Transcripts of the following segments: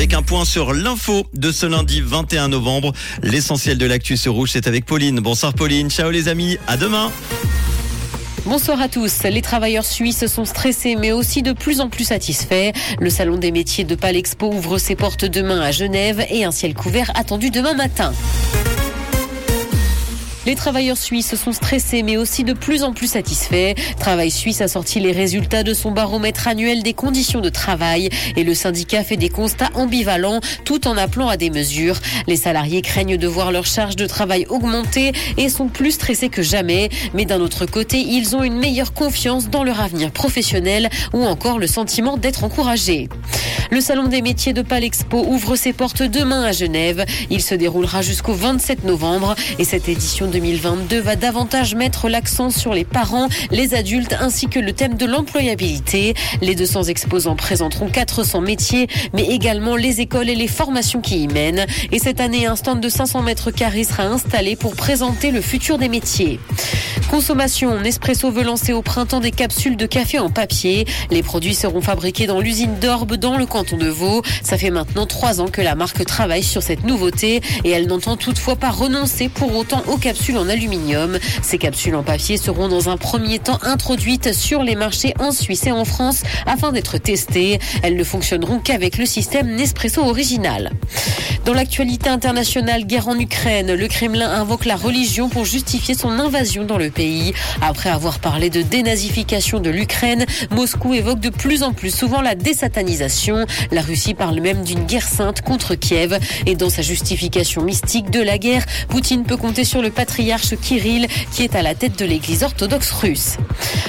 avec un point sur l'info de ce lundi 21 novembre. L'essentiel de l'actu sur Rouge, c'est avec Pauline. Bonsoir Pauline, ciao les amis, à demain. Bonsoir à tous. Les travailleurs suisses sont stressés mais aussi de plus en plus satisfaits. Le salon des métiers de Palexpo ouvre ses portes demain à Genève et un ciel couvert attendu demain matin. Les travailleurs suisses sont stressés mais aussi de plus en plus satisfaits. Travail Suisse a sorti les résultats de son baromètre annuel des conditions de travail et le syndicat fait des constats ambivalents tout en appelant à des mesures. Les salariés craignent de voir leur charge de travail augmenter et sont plus stressés que jamais. Mais d'un autre côté, ils ont une meilleure confiance dans leur avenir professionnel ou encore le sentiment d'être encouragés. Le salon des métiers de Palexpo ouvre ses portes demain à Genève. Il se déroulera jusqu'au 27 novembre et cette édition 2022 va davantage mettre l'accent sur les parents, les adultes ainsi que le thème de l'employabilité. Les 200 exposants présenteront 400 métiers mais également les écoles et les formations qui y mènent. Et cette année, un stand de 500 mètres carrés sera installé pour présenter le futur des métiers. Consommation, Nespresso veut lancer au printemps des capsules de café en papier. Les produits seront fabriqués dans l'usine d'Orbe dans le canton de Vaud. Ça fait maintenant trois ans que la marque travaille sur cette nouveauté et elle n'entend toutefois pas renoncer pour autant aux capsules en aluminium. Ces capsules en papier seront dans un premier temps introduites sur les marchés en Suisse et en France afin d'être testées. Elles ne fonctionneront qu'avec le système Nespresso original. Dans l'actualité internationale, guerre en Ukraine, le Kremlin invoque la religion pour justifier son invasion dans le pays. Après avoir parlé de dénazification de l'Ukraine, Moscou évoque de plus en plus souvent la désatanisation. La Russie parle même d'une guerre sainte contre Kiev. Et dans sa justification mystique de la guerre, Poutine peut compter sur le patriarche Kirill qui est à la tête de l'église orthodoxe russe.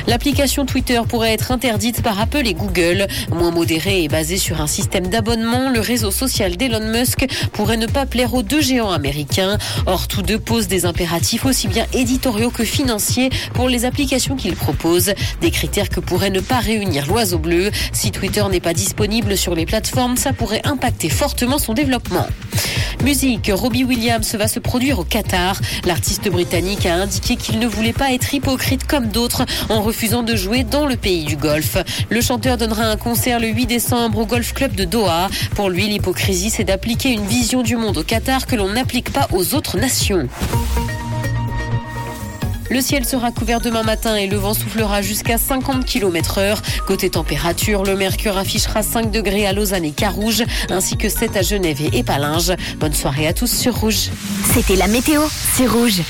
L'application Twitter pourrait être interdite par Apple et Google. Moins modérée et basée sur un système d'abonnement, le réseau social d'Elon Musk pourrait ne pas plaire aux deux géants américains. Or, tous deux posent des impératifs aussi bien éditoriaux que financiers pour les applications qu'ils proposent. Des critères que pourrait ne pas réunir l'oiseau bleu. Si Twitter n'est pas disponible sur les plateformes, ça pourrait impacter fortement son développement. Musique, Robbie Williams va se produire au Qatar. L'artiste britannique a indiqué qu'il ne voulait pas être hypocrite comme d'autres en refusant de jouer dans le pays du golf. Le chanteur donnera un concert le 8 décembre au Golf Club de Doha. Pour lui, l'hypocrisie, c'est d'appliquer une vision du monde au Qatar que l'on n'applique pas aux autres nations. Le ciel sera couvert demain matin et le vent soufflera jusqu'à 50 km heure. Côté température, le mercure affichera 5 degrés à Lausanne et Carouge, ainsi que 7 à Genève et Épalinges. Bonne soirée à tous sur Rouge. C'était la météo, c'est Rouge.